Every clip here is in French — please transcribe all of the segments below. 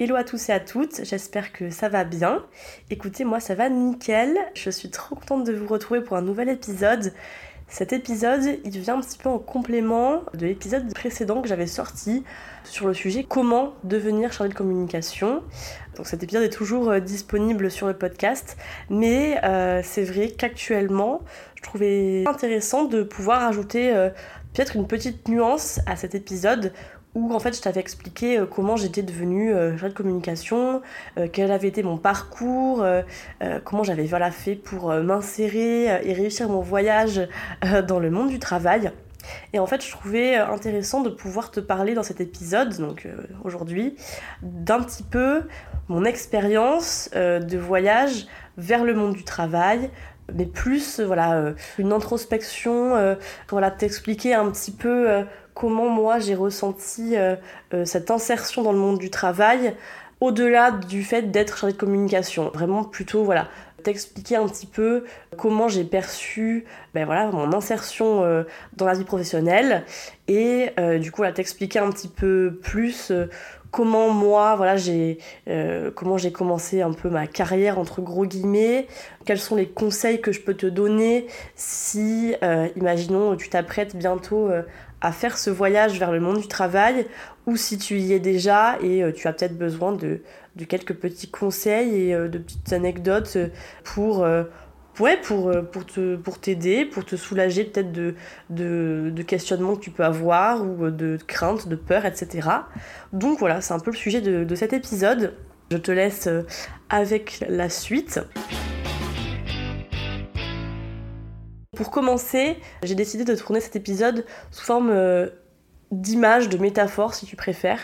Hello à tous et à toutes, j'espère que ça va bien. Écoutez, moi ça va nickel, je suis trop contente de vous retrouver pour un nouvel épisode. Cet épisode, il vient un petit peu en complément de l'épisode précédent que j'avais sorti sur le sujet comment devenir chargé de communication. Donc cet épisode est toujours euh, disponible sur le podcast, mais euh, c'est vrai qu'actuellement, je trouvais intéressant de pouvoir ajouter euh, peut-être une petite nuance à cet épisode où en fait je t'avais expliqué euh, comment j'étais devenue euh, chargée de communication, euh, quel avait été mon parcours, comment j'avais voilà, fait pour m'insérer et réussir mon voyage dans le monde du travail. Et en fait, je trouvais intéressant de pouvoir te parler dans cet épisode, donc aujourd'hui, d'un petit peu mon expérience de voyage vers le monde du travail, mais plus voilà une introspection, voilà t'expliquer un petit peu comment moi j'ai ressenti euh, euh, cette insertion dans le monde du travail au-delà du fait d'être chargé de communication. Vraiment plutôt, voilà, t'expliquer un petit peu comment j'ai perçu ben voilà, mon insertion euh, dans la vie professionnelle et du coup, t'expliquer un petit peu plus comment moi, voilà, j'ai comment j'ai commencé un peu ma carrière entre gros guillemets, quels sont les conseils que je peux te donner si, imaginons, tu t'apprêtes bientôt à faire ce voyage vers le monde du travail ou si tu y es déjà et euh, tu as peut-être besoin de, quelques petits conseils et euh, de petites anecdotes pour, euh, ouais, pour, t'aider, pour te soulager peut-être de, de, questionnements que tu peux avoir ou de craintes, de peurs, etc. Donc voilà, c'est un peu le sujet de, de cet épisode. Je te laisse avec la suite. Pour commencer, j'ai décidé de tourner cet épisode sous forme euh, d'image, de métaphore si tu préfères.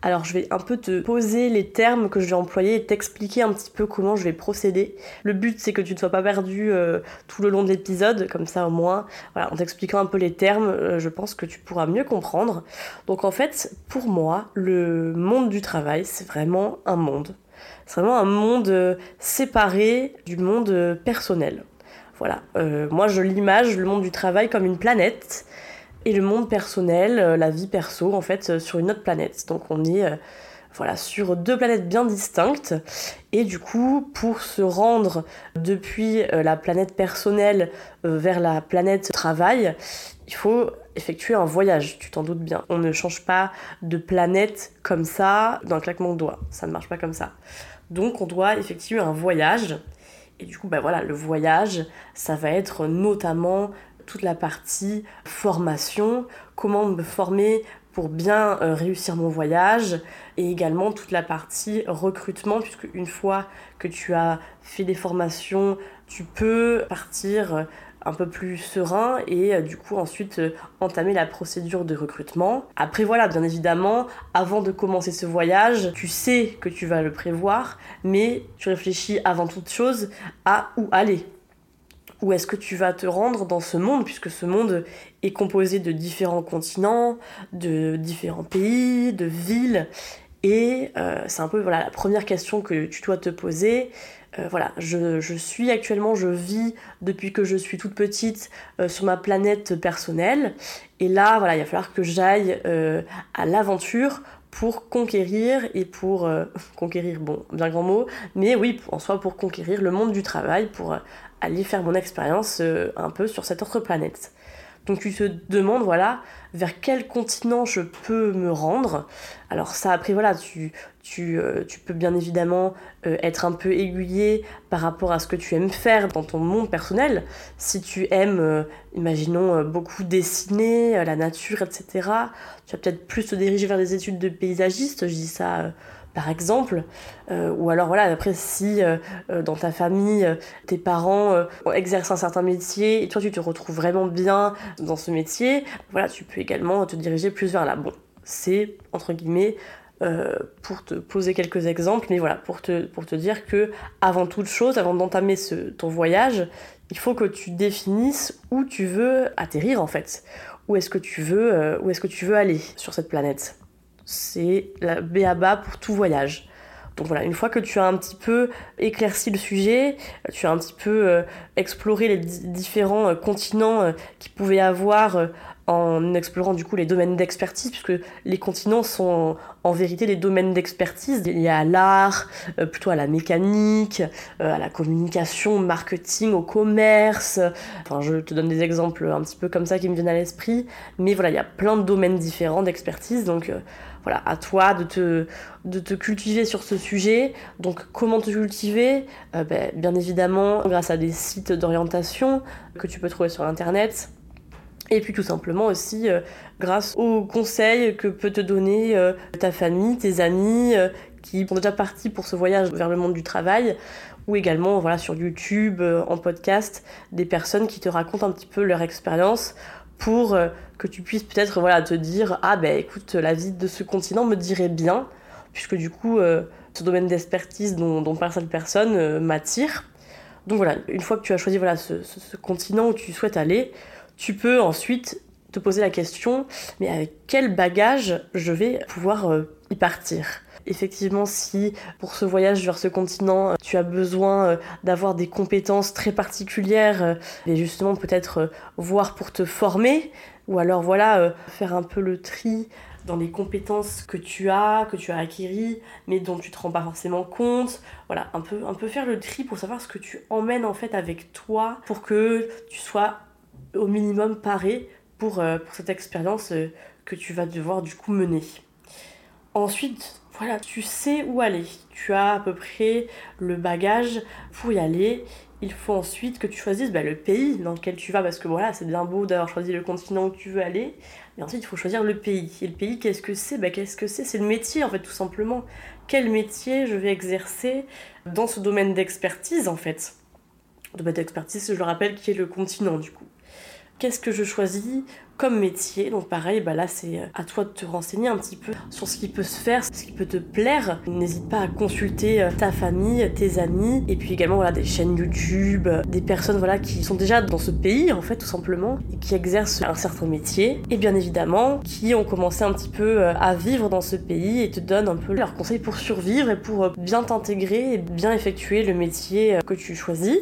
Alors je vais un peu te poser les termes que je vais employer et t'expliquer un petit peu comment je vais procéder. Le but c'est que tu ne sois pas perdu euh, tout le long de l'épisode, comme ça au moins, voilà, en t'expliquant un peu les termes, euh, je pense que tu pourras mieux comprendre. Donc en fait, pour moi, le monde du travail, c'est vraiment un monde. C'est vraiment un monde séparé du monde personnel. Voilà, euh, moi je l'image le monde du travail comme une planète et le monde personnel, euh, la vie perso en fait, euh, sur une autre planète. Donc on est voilà, sur deux planètes bien distinctes. Et du coup, pour se rendre depuis la planète personnelle vers la planète travail, il faut effectuer un voyage, tu t'en doutes bien. On ne change pas de planète comme ça d'un claquement de doigts. Ça ne marche pas comme ça. Donc on doit effectuer un voyage et du coup, bah voilà, le voyage, ça va être notamment toute la partie formation, comment me former pour bien euh, réussir mon voyage et également toute la partie recrutement puisque une fois que tu as fait des formations, tu peux partir un peu plus serein et euh, du coup ensuite euh, entamer la procédure de recrutement. Après voilà, bien évidemment, avant de commencer ce voyage, tu sais que tu vas le prévoir, mais tu réfléchis avant toute chose à où aller. Où est-ce que tu vas te rendre dans ce monde, puisque ce monde est composé de différents continents, de différents pays, de villes. Et euh, c'est un peu voilà, la première question que tu dois te poser. Euh, voilà, je, suis actuellement, je vis depuis que je suis toute petite euh, sur ma planète personnelle. Et là, voilà, il va falloir que j'aille à l'aventure pour conquérir et pour conquérir, bon, bien grand mot, mais oui, en soi pour conquérir le monde du travail, pour aller faire mon expérience un peu sur cette autre planète. Donc tu te demandes, voilà, vers quel continent je peux me rendre. Alors ça, après, voilà, tu, tu, euh, peux bien évidemment euh, être un peu aiguillé par rapport à ce que tu aimes faire dans ton monde personnel. Si tu aimes, euh, imaginons, beaucoup dessiner, la nature, etc., tu vas peut-être plus te diriger vers des études de paysagiste, je dis ça par exemple. Euh, ou alors voilà, après si euh, euh, dans ta famille, tes parents exercent un certain métier et toi tu te retrouves vraiment bien dans ce métier, voilà, tu peux également te diriger plus vers là. Bon, c'est entre guillemets pour te poser quelques exemples, mais voilà, pour te, pour te dire que avant toute chose, avant d'entamer ton voyage, il faut que tu définisses où tu veux atterrir en fait. Où est-ce que tu veux, où est-ce que tu veux aller sur cette planète? C'est la béaba pour tout voyage. Donc voilà, une fois que tu as un petit peu éclairci le sujet, tu as un petit peu euh, exploré les différents euh, continents euh, qui pouvaient avoir en explorant du coup les domaines d'expertise, puisque les continents sont en, vérité des domaines d'expertise liés à l'art, euh, plutôt à la mécanique, euh, à la communication, au marketing, au commerce. Enfin, je te donne des exemples un petit peu comme ça qui me viennent à l'esprit, mais voilà, il y a plein de domaines différents d'expertise, donc euh, voilà, à toi de te, cultiver sur ce sujet. Donc comment te cultiver? Ben, Bien évidemment grâce à des sites d'orientation que tu peux trouver sur Internet, et puis tout simplement aussi euh, grâce aux conseils que peut te donner euh, ta famille, tes amis euh, qui sont déjà partis pour ce voyage vers le monde du travail. Ou également voilà sur YouTube en podcast des personnes qui te racontent un petit peu leur expérience pour que tu puisses peut-être voilà te dire ah ben écoute la vie de ce continent me dirait bien puisque du coup ce domaine d'expertise dont, parle cette personne m'attire. Donc voilà une fois que tu as choisi voilà ce, continent où tu souhaites aller tu peux ensuite te poser la question, mais avec quel bagage je vais pouvoir euh, y partir? Effectivement, si pour ce voyage vers ce continent, tu as besoin euh, d'avoir des compétences très particulières, euh, et justement peut-être voir pour te former, ou alors voilà, faire un peu le tri dans les compétences que tu as, que tu as acquis, mais dont tu te rends pas forcément compte. Voilà, un peu, un peu faire le tri pour savoir ce que tu emmènes en fait avec toi pour que tu sois au minimum paré pour, euh, pour cette expérience euh, que tu vas devoir du coup mener. Ensuite, voilà, tu sais où aller. Tu as à peu près le bagage pour y aller. Il faut ensuite que tu choisisses bah, le pays dans lequel tu vas, parce que voilà, c'est bien beau d'avoir choisi le continent où tu veux aller. Mais ensuite, il faut choisir le pays. Et le pays, qu'est-ce que c'est? Bah, Qu'est-ce que c'est? C'est le métier, en fait, tout simplement. Quel métier je vais exercer dans ce domaine d'expertise, en fait? Domaine d'expertise, je le rappelle, qui est le continent, du coup qu'est-ce que je choisis comme métier. Donc pareil, bah là c'est à toi de te renseigner un petit peu sur ce qui peut se faire, ce qui peut te plaire. N'hésite pas à consulter euh, ta famille, tes amis, et puis également voilà des chaînes YouTube, euh, des personnes voilà qui sont déjà dans ce pays en fait tout simplement et qui exercent un certain métier, et bien évidemment qui ont commencé un petit peu euh, à vivre dans ce pays et te donnent un peu leurs conseils pour survivre et pour bien t'intégrer et bien effectuer le métier que tu choisis.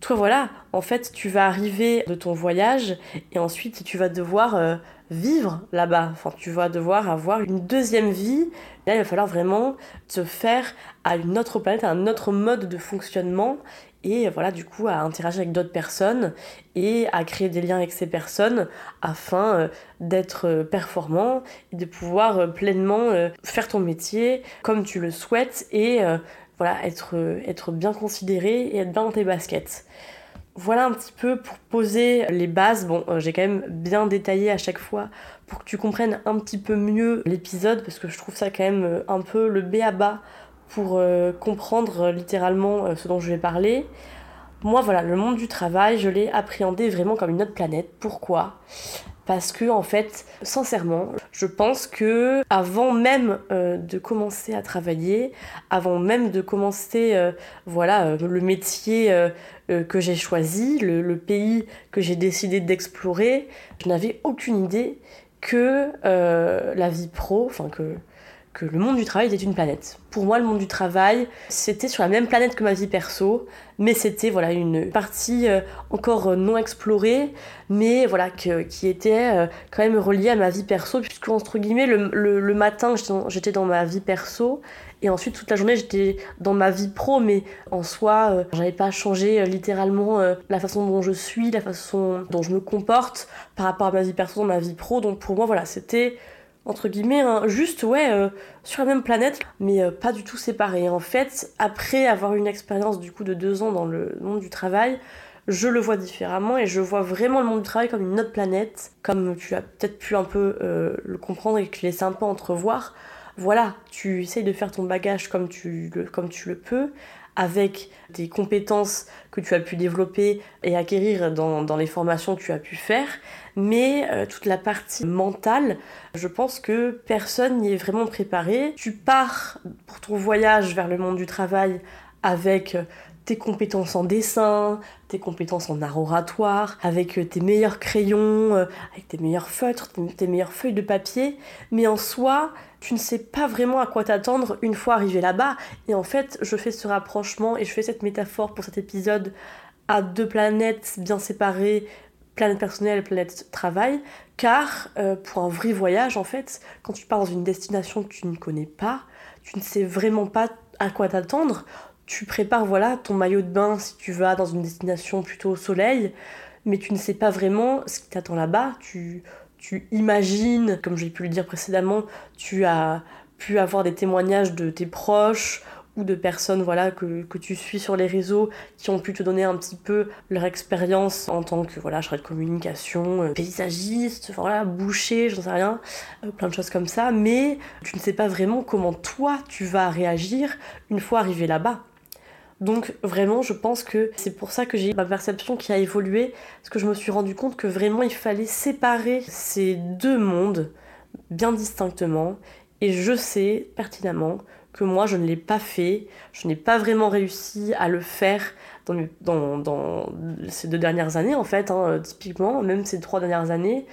Toi, voilà, en fait, tu vas arriver de ton voyage et ensuite tu vas devoir euh, vivre là-bas. Enfin, tu vas devoir avoir une deuxième vie. Là, il va falloir vraiment te faire à une autre planète, à un autre mode de fonctionnement et voilà, du coup, à interagir avec d'autres personnes et à créer des liens avec ces personnes afin euh, d'être euh, performant et de pouvoir pleinement faire ton métier comme tu le souhaites et voilà, être, euh, être bien considéré et être bien dans tes baskets. Voilà un petit peu pour poser les bases. Bon, euh, j'ai quand même bien détaillé à chaque fois pour que tu comprennes un petit peu mieux l'épisode parce que je trouve ça quand même euh, un peu le b à bas pour comprendre littéralement ce dont je vais parler. Moi, voilà, le monde du travail, je l'ai appréhendé vraiment comme une autre planète. Pourquoi? Parce que en fait, sincèrement, je pense que avant même euh, de commencer à travailler, avant même de commencer, euh, voilà, euh, le métier que j'ai choisi, le, pays que j'ai décidé d'explorer, je n'avais aucune idée que la vie pro, enfin que que le monde du travail était une planète. Pour moi, le monde du travail, c'était sur la même planète que ma vie perso, mais c'était voilà une partie euh, encore euh, non explorée, mais voilà qui était euh, quand même reliée à ma vie perso, puisque entre guillemets le, le, matin j'étais dans, ma vie perso et ensuite toute la journée j'étais dans ma vie pro, mais en soi j'avais pas changé littéralement la façon dont je suis, la façon dont je me comporte par rapport à ma vie perso dans ma vie pro. Donc pour moi voilà c'était entre guillemets, hein, juste ouais, euh, sur la même planète, mais euh, pas du tout séparés. En fait, après avoir une expérience du coup de deux ans dans le monde du travail, je le vois différemment et je vois vraiment le monde du travail comme une autre planète, comme tu as peut-être pu un peu euh, le comprendre et que je laisse un entrevoir. Voilà, tu essayes de faire ton bagage comme tu comme tu le peux, avec des compétences que tu as pu développer et acquérir dans, les formations que tu as pu faire, mais euh, toute la partie mentale, je pense que personne n'y est vraiment préparé. Tu pars pour ton voyage vers le monde du travail avec euh, tes compétences en dessin, tes compétences en art oratoire, avec euh, tes meilleurs crayons, avec tes meilleurs feutres, tes meilleures feuilles de papier, mais en soi, tu ne sais pas vraiment à quoi t'attendre une fois arrivé là-bas. Et en fait, je fais ce rapprochement et je fais cette métaphore pour cet épisode à deux planètes bien séparées, planète personnelle planète travail, car euh, pour un vrai voyage, en fait, quand tu pars dans une destination que tu ne connais pas, tu ne sais vraiment pas à quoi t'attendre. Tu prépares voilà ton maillot de bain si tu vas dans une destination plutôt au soleil, mais tu ne sais pas vraiment ce qui t'attend là-bas. Tu, tu imagines, comme j'ai pu le dire précédemment, tu as pu avoir des témoignages de tes proches ou de personnes voilà que, que, tu suis sur les réseaux qui ont pu te donner un petit peu leur expérience en tant que voilà chargé de communication, euh, paysagiste, voilà, boucher, j'en sais rien, euh, plein de choses comme ça, mais tu ne sais pas vraiment comment toi tu vas réagir une fois arrivé là-bas. Donc vraiment, je pense que c'est pour ça que j'ai ma perception qui a évolué, parce que je me suis rendu compte que vraiment il fallait séparer ces deux mondes bien distinctement, et je sais pertinemment que moi je ne l'ai pas fait, je n'ai pas vraiment réussi à le faire dans, ces deux dernières années en fait, hein, typiquement, même ces trois dernières années,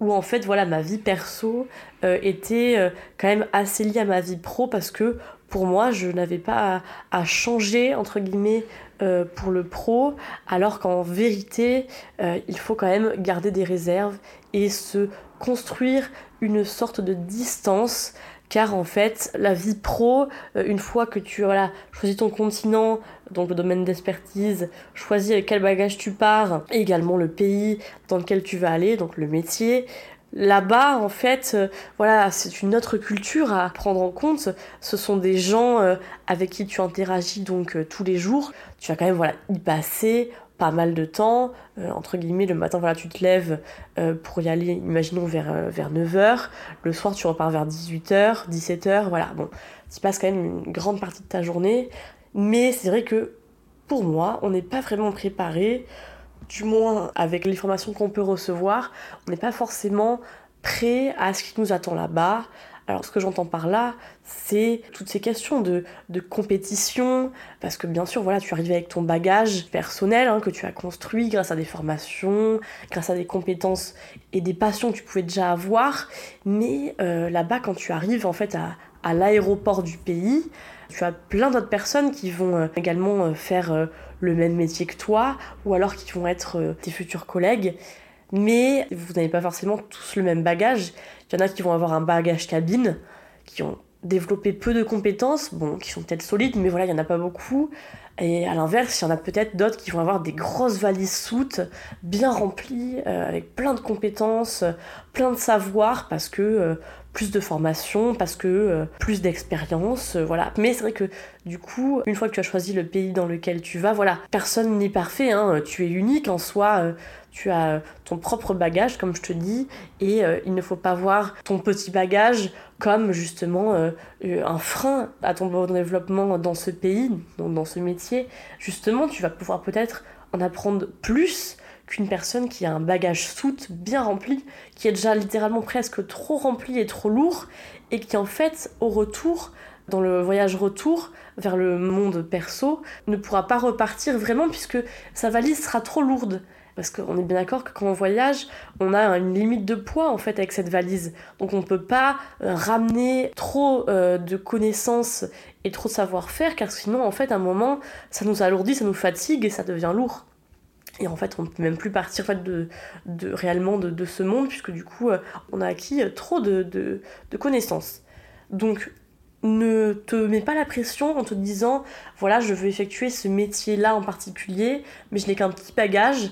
où en fait voilà ma vie perso euh, était euh, quand même assez liée à ma vie pro parce que pour moi je n'avais pas à, changer entre guillemets euh, pour le pro alors qu'en vérité il faut quand même garder des réserves et se construire une sorte de distance car en fait la vie pro, euh, une fois que tu voilà, choisis ton continent, donc le domaine d'expertise, choisis avec quel bagage tu pars, et également le pays dans lequel tu vas aller, donc le métier, Là-bas, en fait, euh, voilà, c'est une autre culture à prendre en compte. Ce sont des gens euh, avec qui tu interagis donc tous les jours. Tu vas quand même voilà y passer pas mal de temps. Euh, entre guillemets, le matin, voilà, tu te lèves euh, pour y aller, imaginons, vers, euh, vers 9h. Le soir, tu repars vers 18h, 17h. Voilà, bon, tu passes quand même une grande partie de ta journée. Mais c'est vrai que pour moi, on n'est pas vraiment préparé, du moins avec les formations qu'on peut recevoir, on n'est pas forcément prêt à ce qui nous attend là-bas, alors ce que j'entends par là, c'est toutes ces questions de, compétition, parce que bien sûr, voilà, tu arrives avec ton bagage personnel hein, que tu as construit grâce à des formations, grâce à des compétences et des passions que tu pouvais déjà avoir, mais euh, là-bas, quand tu arrives en fait à, l'aéroport du pays, tu as plein d'autres personnes qui vont euh, également euh, faire le même métier que toi, ou alors qui vont être tes futurs collègues mais vous n'avez pas forcément tous le même bagage. Il y en a qui vont avoir un bagage cabine, qui ont développé peu de compétences, bon, qui sont peut-être solides, mais voilà, il n'y en a pas beaucoup. Et à l'inverse, il y en a peut-être d'autres qui vont avoir des grosses valises soutes, bien remplies, euh, avec plein de compétences, plein de savoir, parce que euh, plus de formation, parce que euh, plus d'expérience, voilà. Mais c'est vrai que du coup, une fois que tu as choisi le pays dans lequel tu vas, voilà, personne n'est parfait, hein, tu es unique en soi tu as ton propre bagage, comme je te dis, et euh, il ne faut pas voir ton petit bagage comme justement euh, euh, un frein à ton bon développement dans ce pays, dans, ce métier. Justement, tu vas pouvoir peut-être en apprendre plus qu'une personne qui a un bagage soute bien rempli, qui est déjà littéralement presque trop rempli et trop lourd, et qui en fait, au retour, dans le voyage retour vers le monde perso, ne pourra pas repartir vraiment puisque sa valise sera trop lourde. Parce qu'on est bien d'accord que quand on voyage, on a une limite de poids en fait avec cette valise. Donc on ne peut pas euh, ramener trop euh, de connaissances et trop de savoir-faire car sinon en fait à un moment ça nous alourdit, ça nous fatigue et ça devient lourd. Et en fait, on ne peut même plus partir fait, de, de, réellement de, ce monde, puisque du coup, euh, on a acquis trop de, de, connaissances. Donc, ne te mets pas la pression en te disant, voilà, je veux effectuer ce métier-là en particulier, mais je n'ai qu'un petit bagage,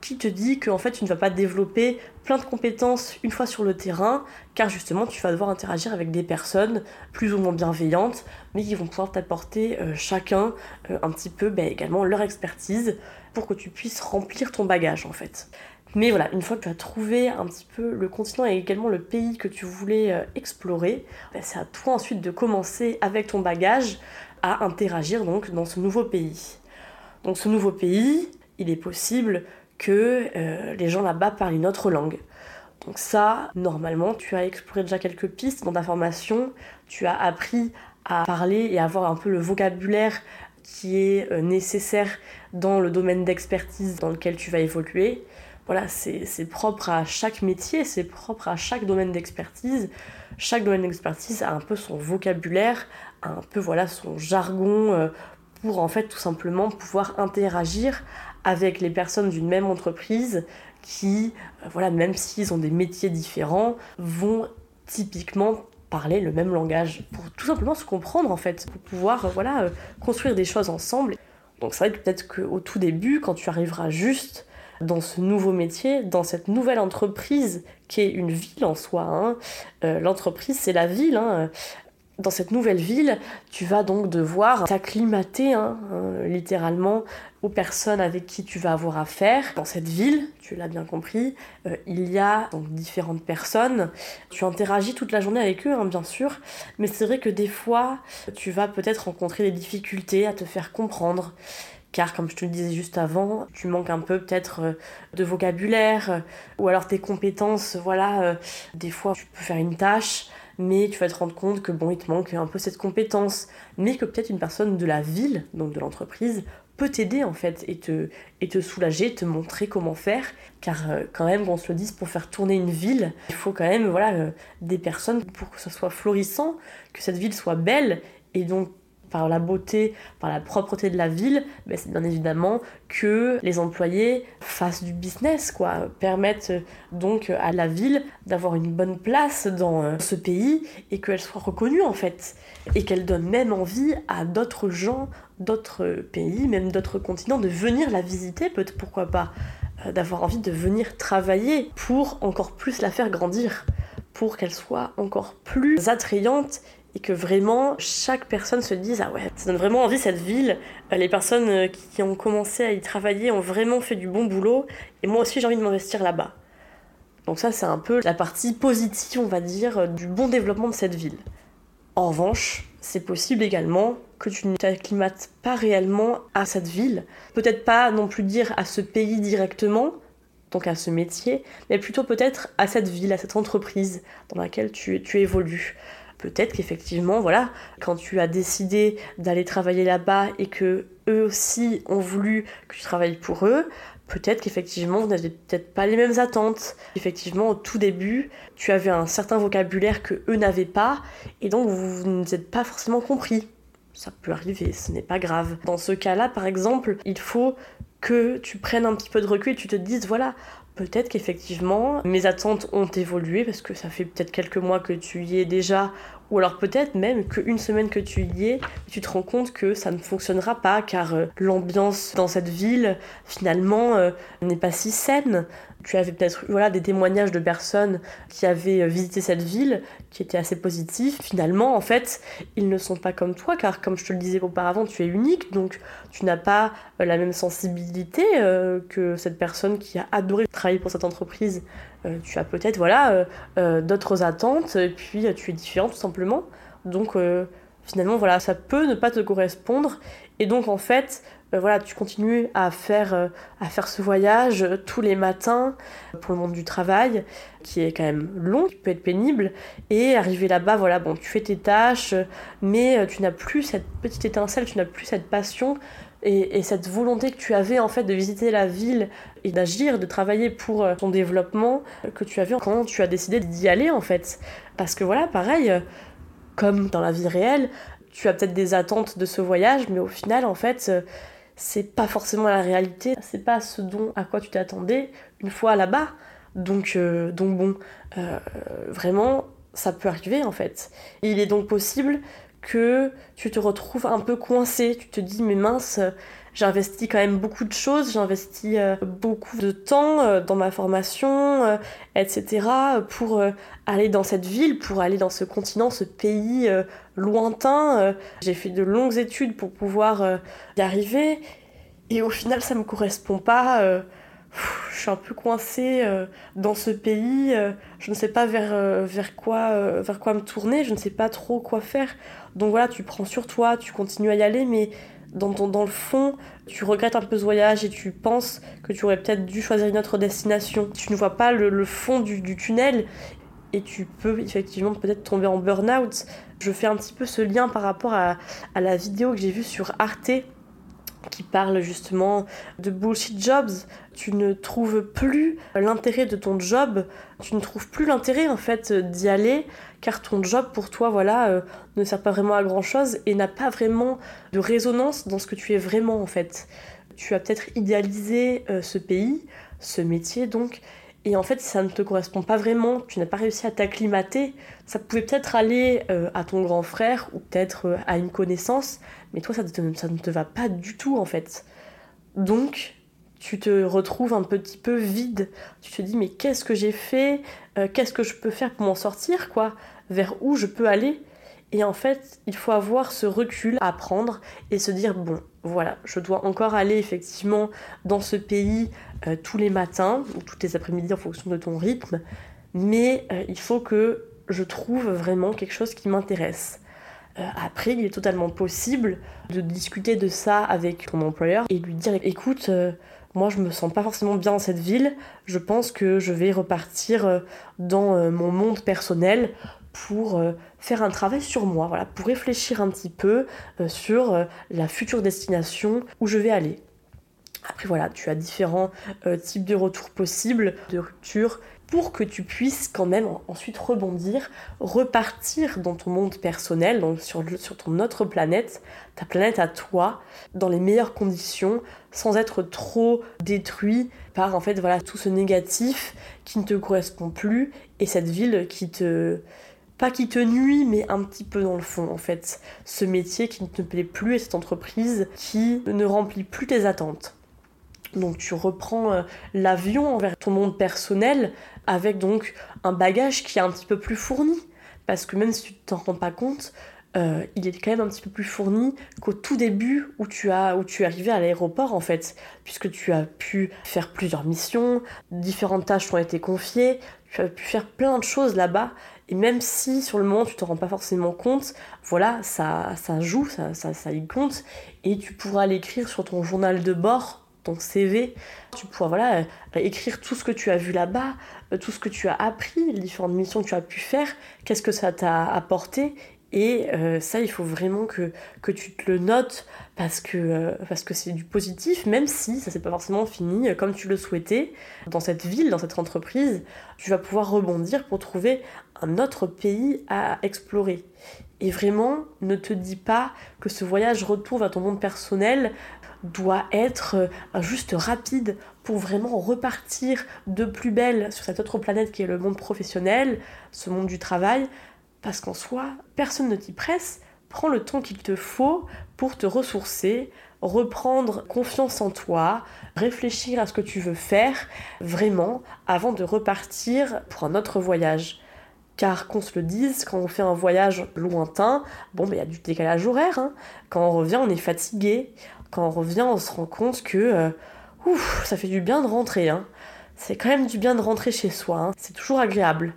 qui te dit qu'en fait tu ne vas pas développer plein de compétences une fois sur le terrain, car justement tu vas devoir interagir avec des personnes plus ou moins bienveillantes, mais qui vont pouvoir t'apporter euh, chacun euh, un petit peu bah, également leur expertise pour que tu puisses remplir ton bagage en fait. Mais voilà, une fois que tu as trouvé un petit peu le continent et également le pays que tu voulais euh, explorer, bah, c'est à toi ensuite de commencer avec ton bagage à interagir donc dans ce nouveau pays. Donc ce nouveau pays, il est possible que euh, les gens là-bas parlent une autre langue. Donc ça, normalement, tu as exploré déjà quelques pistes dans ta formation, tu as appris à parler et à avoir un peu le vocabulaire qui est euh, nécessaire dans le domaine d'expertise dans lequel tu vas évoluer. Voilà, c'est propre à chaque métier, c'est propre à chaque domaine d'expertise. Chaque domaine d'expertise a un peu son vocabulaire, un peu voilà son jargon euh, pour en fait tout simplement pouvoir interagir avec les personnes d'une même entreprise qui, euh, voilà, même s'ils ont des métiers différents, vont typiquement parler le même langage pour tout simplement se comprendre en fait, pour pouvoir euh, voilà euh, construire des choses ensemble. Donc c'est vrai que peut-être qu'au tout début, quand tu arriveras juste dans ce nouveau métier, dans cette nouvelle entreprise qui est une ville en soi, hein, l'entreprise c'est la ville, hein, dans cette nouvelle ville, tu vas donc devoir t'acclimater hein, euh, littéralement aux personnes avec qui tu vas avoir affaire. Dans cette ville, tu l'as bien compris, euh, il y a donc différentes personnes. Tu interagis toute la journée avec eux, hein, bien sûr, mais c'est vrai que des fois, tu vas peut-être rencontrer des difficultés à te faire comprendre. Car comme je te le disais juste avant, tu manques un peu peut-être euh, de vocabulaire, ou alors tes compétences, voilà, des fois tu peux faire une tâche, mais tu vas te rendre compte que bon, il te manque un peu cette compétence, mais que peut-être une personne de la ville, donc de l'entreprise, peut t'aider en fait et te, et te soulager, te montrer comment faire, car euh, quand même, qu'on se le dise, pour faire tourner une ville, il faut quand même voilà, euh, des personnes pour que ça soit florissant, que cette ville soit belle, et donc par la beauté, par la propreté de la ville, ben c'est bien évidemment que les employés fassent du business, quoi, permettent euh, donc à la ville d'avoir une bonne place dans euh, ce pays et qu'elle soit reconnue en fait, et qu'elle donne même envie à d'autres gens, d'autres pays, même d'autres continents de venir la visiter, peut-être pourquoi pas, euh, d'avoir envie de venir travailler pour encore plus la faire grandir pour qu'elle soit encore plus attrayante et que vraiment chaque personne se dise ah ouais ça donne vraiment envie cette ville. Euh, les personnes euh, qui ont commencé à y travailler ont vraiment fait du bon boulot. Et moi aussi j'ai envie de m'investir là-bas. Donc ça c'est un peu la partie positive on va dire euh, du bon développement de cette ville. En revanche c'est possible également que tu ne t'acclimates pas réellement à cette ville. Peut-être pas non plus dire à ce pays directement donc à ce métier, mais plutôt peut-être à cette ville, à cette entreprise dans laquelle tu, tu évolues peut-être qu'effectivement, voilà, quand tu as décidé d'aller travailler là-bas et que eux aussi ont voulu que tu travailles pour eux, peut-être qu'effectivement, vous n'avez peut-être pas les mêmes attentes. Effectivement, au tout début, tu avais un certain vocabulaire que eux n'avaient pas, et donc vous ne vous êtes pas forcément compris. Ça peut arriver, ce n'est pas grave. Dans ce cas-là, par exemple, il faut que tu prennes un petit peu de recul, tu te dises, voilà, Peut-être qu'effectivement, mes attentes ont évolué parce que ça fait peut-être quelques mois que tu y es déjà, ou alors peut-être même qu'une semaine que tu y es, tu te rends compte que ça ne fonctionnera pas car euh, l'ambiance dans cette ville finalement euh, n'est pas si saine tu avais peut-être voilà, des témoignages de personnes qui avaient euh, visité cette ville, qui étaient assez positifs. Finalement, en fait, ils ne sont pas comme toi, car comme je te le disais auparavant, tu es unique, donc tu n'as pas euh, la même sensibilité euh, que cette personne qui a adoré travailler pour cette entreprise. tu as peut-être voilà, d'autres attentes, et puis tu es différent tout simplement. Donc finalement, voilà, ça peut ne pas te correspondre. Et donc, en fait, voilà, tu continues à faire, euh, à faire ce voyage tous les matins pour le monde du travail, qui est quand même long, qui peut être pénible, et arriver là-bas, voilà, bon, tu fais tes tâches, mais euh, tu n'as plus cette petite étincelle, tu n'as plus cette passion et, cette volonté que tu avais en fait de visiter la ville et d'agir, de travailler pour ton développement que tu avais quand tu as décidé d'y aller en fait. Parce que voilà, pareil, comme dans la vie réelle, tu as peut-être des attentes de ce voyage, mais au final, en fait, c'est pas forcément la réalité, c'est pas ce dont à quoi tu t'attendais une fois là-bas. Donc, euh, bon, euh, vraiment, ça peut arriver en fait. il est donc possible que tu te retrouves un peu coincé, tu te dis mais mince, j'ai investi quand même beaucoup de choses, j'ai investi euh, beaucoup de temps dans ma formation, etc. pour aller dans cette ville, pour aller dans ce continent, ce pays lointain. Euh, j'ai fait de longues études pour pouvoir euh, y arriver. Et au final, ça me correspond pas. Euh, je suis un peu coincée dans ce pays. je ne sais pas vers, vers, quoi, vers quoi me tourner. Je ne sais pas trop quoi faire. Donc voilà, tu prends sur toi, tu continues à y aller, mais dans, dans le fond, tu regrettes un peu ce voyage et tu penses que tu aurais peut-être dû choisir une autre destination. Tu ne vois pas le, fond du, du, tunnel et tu peux effectivement peut-être tomber en burn-out. Je fais un petit peu ce lien par rapport à, la vidéo que j'ai vue sur Arte qui parle justement de bullshit jobs. Tu ne trouves plus l'intérêt de ton job, tu ne trouves plus l'intérêt en fait d'y aller car ton job pour toi voilà euh, ne sert pas vraiment à grand chose et n'a pas vraiment de résonance dans ce que tu es vraiment en fait. Tu as peut-être idéalisé euh, ce pays, ce métier donc. Et en fait, ça ne te correspond pas vraiment, tu n'as pas réussi à t'acclimater, ça pouvait peut-être aller euh, à ton grand frère ou peut-être euh, à une connaissance, mais toi, ça, ça, ne te va pas du tout en fait. Donc, tu te retrouves un petit peu vide. Tu te dis, mais qu'est-ce que j'ai fait? Euh, Qu'est-ce que je peux faire pour m'en sortir quoi? Vers où je peux aller? Et en fait, il faut avoir ce recul à prendre et se dire bon, voilà, je dois encore aller effectivement dans ce pays euh, tous les matins ou toutes les après-midi en fonction de ton rythme, mais euh, il faut que je trouve vraiment quelque chose qui m'intéresse. Euh, après, il est totalement possible de discuter de ça avec ton employeur et lui dire écoute, moi je me sens pas forcément bien dans cette ville, je pense que je vais repartir dans mon monde personnel pour euh, faire un travail sur moi, voilà, pour réfléchir un petit peu euh, sur euh, la future destination où je vais aller. Après voilà, tu as différents types de retours possibles, de rupture, pour que tu puisses quand même ensuite rebondir, repartir dans ton monde personnel, donc sur, sur ton autre planète, ta planète à toi, dans les meilleures conditions, sans être trop détruit par en fait voilà tout ce négatif qui ne te correspond plus et cette ville qui te pas qui te nuit, mais un petit peu dans le fond en fait. Ce métier qui ne te plaît plus et cette entreprise qui ne remplit plus tes attentes. Donc tu reprends euh, l'avion vers ton monde personnel avec donc un bagage qui est un petit peu plus fourni. Parce que même si tu t'en rends pas compte, euh, il est quand même un petit peu plus fourni qu'au tout début où tu, as, où tu es arrivé à l'aéroport en fait, puisque tu as pu faire plusieurs missions, différentes tâches t'ont été confiées, tu as pu faire plein de choses là-bas et même si sur le moment tu te rends pas forcément compte, voilà, ça, ça joue, ça, ça, ça y compte. Et tu pourras l'écrire sur ton journal de bord, ton CV. Tu pourras voilà, euh, écrire tout ce que tu as vu là-bas, euh, tout ce que tu as appris, les différentes missions que tu as pu faire, qu'est-ce que ça t'a apporté. Et euh, ça, il faut vraiment que, tu te le notes parce que euh, parce que c'est du positif, même si ça s'est pas forcément fini comme tu le souhaitais. Dans cette ville, dans cette entreprise, tu vas pouvoir rebondir pour trouver un autre pays à explorer. Et vraiment, ne te dis pas que ce voyage retour vers ton monde personnel doit être euh, juste rapide pour vraiment repartir de plus belle sur cette autre planète qui est le monde professionnel, ce monde du travail, parce qu'en soi, personne ne t'y presse. Prends le temps qu'il te faut pour te ressourcer, reprendre confiance en toi, réfléchir à ce que tu veux faire vraiment avant de repartir pour un autre voyage. Car qu'on se le dise, quand on fait un voyage lointain, bon, il y a du décalage horaire. Hein. Quand on revient, on est fatigué. Quand on revient, on se rend compte que euh, ouf, ça fait du bien de rentrer. Hein. C'est quand même du bien de rentrer chez soi. Hein. C'est toujours agréable.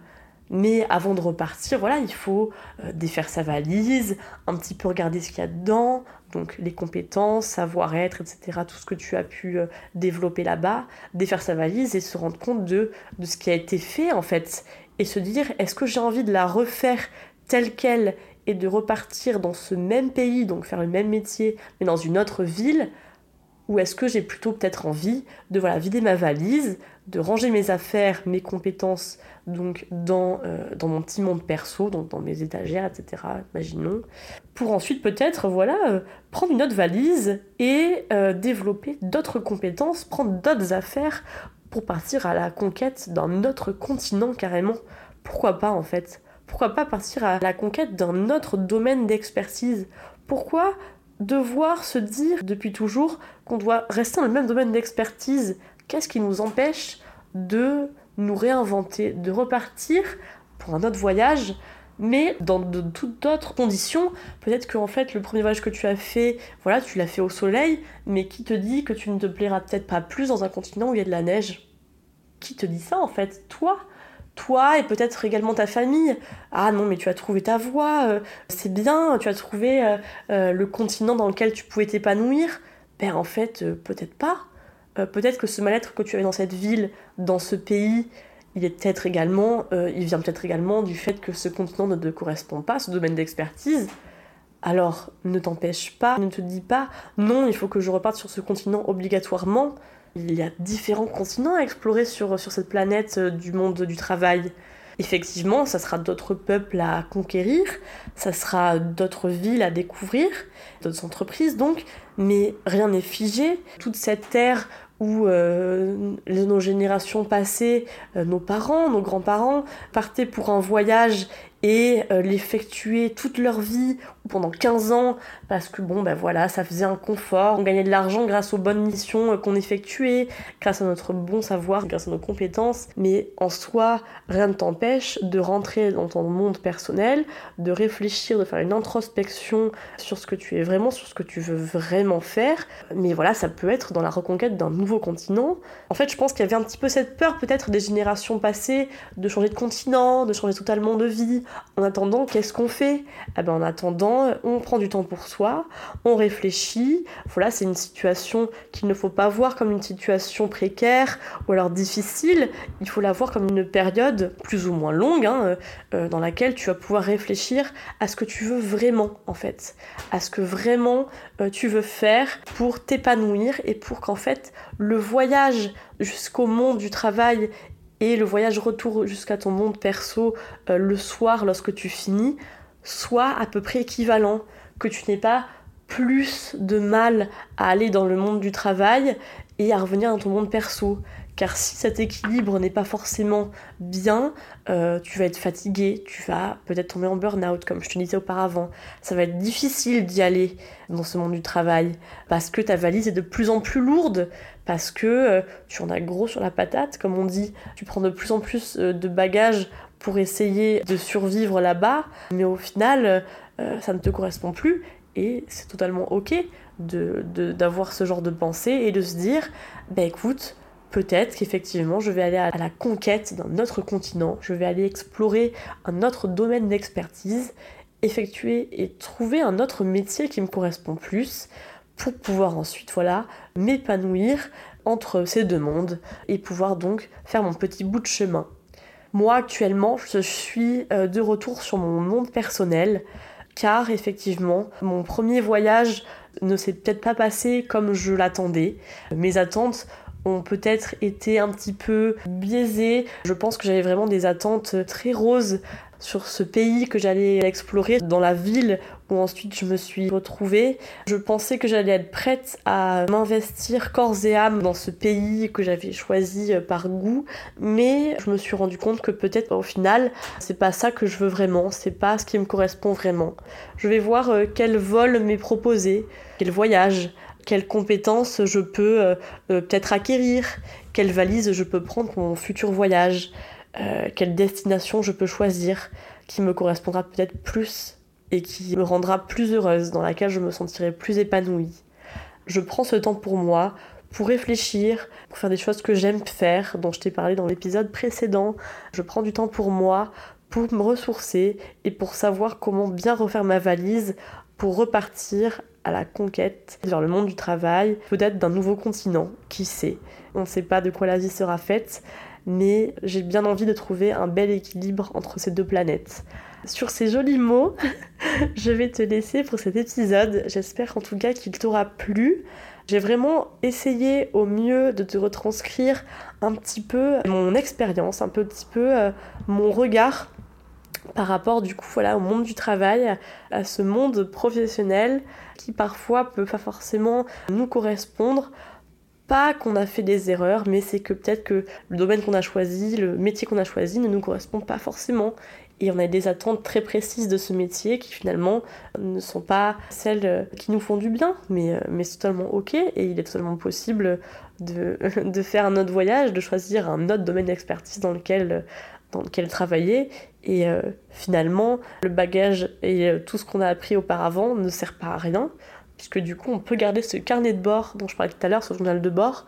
Mais avant de repartir, voilà, il faut euh, défaire sa valise, un petit peu regarder ce qu'il y a dedans, donc les compétences, savoir-être, etc., tout ce que tu as pu euh, développer là-bas, défaire sa valise et se rendre compte de, de ce qui a été fait en fait, et se dire est-ce que j'ai envie de la refaire telle qu'elle et de repartir dans ce même pays, donc faire le même métier, mais dans une autre ville, ou est-ce que j'ai plutôt peut-être envie de vider ma valise, de ranger mes affaires, mes compétences donc dans, euh, mon petit monde perso, donc dans mes étagères, etc. Imaginons, pour ensuite peut-être voilà euh, prendre une autre valise et euh, développer d'autres compétences, prendre d'autres affaires pour partir à la conquête d'un autre continent carrément. Pourquoi pas en fait? Pourquoi pas partir à la conquête d'un autre domaine d'expertise? Pourquoi devoir se dire depuis toujours qu'on doit rester dans le même domaine d'expertise. Qu'est-ce qui nous empêche de nous réinventer, de repartir pour un autre voyage, mais dans de toutes d'autres conditions? Peut-être qu'en fait, le premier voyage que tu as fait, voilà, tu l'as fait au soleil, mais qui te dit que tu ne te plairas peut-être pas plus dans un continent où il y a de la neige? Qui te dit ça en fait? Toi toi et peut-être également ta famille. Ah non, mais tu as trouvé ta voie, euh, c'est bien, tu as trouvé euh, euh, le continent dans lequel tu pouvais t'épanouir. Ben en fait, peut-être pas. Peut-être que ce mal-être que tu avais dans cette ville, dans ce pays, il est peut-être également, il vient peut-être également du fait que ce continent ne te correspond pas, ce domaine d'expertise. Alors, ne t'empêche pas, ne te dis pas, non, il faut que je reparte sur ce continent obligatoirement. Il y a différents continents à explorer sur, sur cette planète euh, du monde du travail. Effectivement, ça sera d'autres peuples à conquérir, ça sera d'autres villes à découvrir, d'autres entreprises donc, mais rien n'est figé. Toute cette terre où euh, nos générations passées, euh, nos parents, nos grands-parents, partaient pour un voyage et euh, l'effectuer toute leur vie pendant 15 ans parce que bon ben voilà ça faisait un confort. On gagnait de l'argent grâce aux bonnes missions euh, qu'on effectuait grâce à notre bon savoir grâce à nos compétences. Mais en soi rien ne t'empêche de rentrer dans ton monde personnel de réfléchir de faire une introspection sur ce que tu es vraiment sur ce que tu veux vraiment faire. Mais voilà ça peut être dans la reconquête d'un nouveau continent. En fait je pense qu'il y avait un petit peu cette peur peut-être des générations passées de changer de continent de changer totalement de vie en attendant, qu'est-ce qu'on fait? Eh ben, En attendant, on prend du temps pour soi, on réfléchit. Voilà, c'est une situation qu'il ne faut pas voir comme une situation précaire ou alors difficile. Il faut la voir comme une période plus ou moins longue hein, euh, euh, dans laquelle tu vas pouvoir réfléchir à ce que tu veux vraiment, en fait. À ce que vraiment euh, tu veux faire pour t'épanouir et pour qu'en fait le voyage jusqu'au monde du travail et le voyage retour jusqu'à ton monde perso euh, le soir lorsque tu finis soit à peu près équivalent, que tu n'aies pas plus de mal à aller dans le monde du travail et à revenir dans ton monde perso. Car si cet équilibre n'est pas forcément bien, euh, tu vas être fatigué, tu vas peut-être tomber en burn-out, comme je te disais auparavant. Ça va être difficile d'y aller dans ce monde du travail, parce que ta valise est de plus en plus lourde, parce que euh, tu en as gros sur la patate, comme on dit. Tu prends de plus en plus euh, de bagages pour essayer de survivre là-bas, mais au final, ça ne te correspond plus, et c'est totalement ok d'avoir de, ce genre de pensée et de se dire, bah écoute, peut-être qu'effectivement je vais aller à la conquête d'un autre continent, je vais aller explorer un autre domaine d'expertise, effectuer et trouver un autre métier qui me correspond plus pour pouvoir ensuite voilà m'épanouir entre ces deux mondes et pouvoir donc faire mon petit bout de chemin. Moi actuellement je suis euh, de retour sur mon monde personnel car effectivement mon premier voyage ne s'est peut-être pas passé comme je l'attendais. Mes attentes ont peut-être été un petit peu biaisées. Je pense que j'avais vraiment des attentes très roses sur ce pays que j'allais explorer, dans la ville où ensuite je me suis retrouvée. Je pensais que j'allais être prête à m'investir corps et âme dans ce pays que j'avais choisi par goût, mais je me suis rendu compte que peut-être au final, c'est pas ça que je veux vraiment, c'est pas ce qui me correspond vraiment. Je vais voir euh, quel vol m'est proposé, quel voyage, quelles compétences je peux euh, euh, peut-être acquérir, quelle valise je peux prendre pour mon futur voyage, euh, quelle destination je peux choisir qui me correspondra peut-être plus et qui me rendra plus heureuse, dans laquelle je me sentirai plus épanouie. Je prends ce temps pour moi, pour réfléchir, pour faire des choses que j'aime faire, dont je t'ai parlé dans l'épisode précédent. Je prends du temps pour moi, pour me ressourcer et pour savoir comment bien refaire ma valise pour repartir à la conquête vers le monde du travail, peut-être d'un nouveau continent, qui sait? On ne sait pas de quoi la vie sera faite, mais j'ai bien envie de trouver un bel équilibre entre ces deux planètes. Sur ces jolis mots, je vais te laisser pour cet épisode. J'espère en tout cas qu'il t'aura plu. J'ai vraiment essayé au mieux de te retranscrire un petit peu mon expérience, un petit peu euh, mon regard par rapport du coup voilà au monde du travail, à ce monde professionnel qui parfois peut pas forcément nous correspondre. Pas qu'on a fait des erreurs, mais c'est que peut-être que le domaine qu'on a choisi, le métier qu'on a choisi ne nous correspond pas forcément. Et on a des attentes très précises de ce métier qui finalement ne sont pas celles qui nous font du bien, mais, mais c'est totalement ok et il est totalement possible de, de faire un autre voyage, de choisir un autre domaine d'expertise dans lequel dans lequel travailler. Et euh, finalement, le bagage et euh, tout ce qu'on a appris auparavant ne sert pas à rien, puisque du coup, on peut garder ce carnet de bord dont je parlais tout à l'heure, ce journal de bord,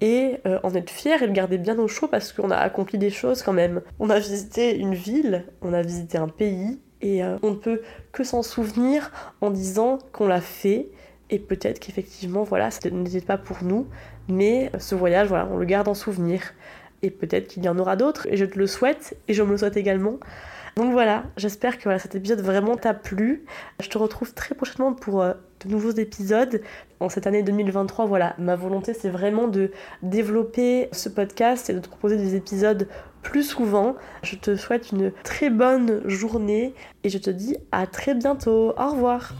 et euh, en être fier et le garder bien au chaud parce qu'on a accompli des choses quand même. On a visité une ville, on a visité un pays, et on ne peut que s'en souvenir en disant qu'on l'a fait. Et peut-être qu'effectivement, voilà, ce n'était pas pour nous, mais ce voyage, voilà, on le garde en souvenir et peut-être qu'il y en aura d'autres, et je te le souhaite, et je me le souhaite également. Donc voilà, j'espère que cet épisode vraiment t'a plu. Je te retrouve très prochainement pour euh, de nouveaux épisodes. En cette année 2023, voilà, ma volonté c'est vraiment de développer ce podcast et de te proposer des épisodes plus souvent. Je te souhaite une très bonne journée et je te dis à très bientôt. Au revoir.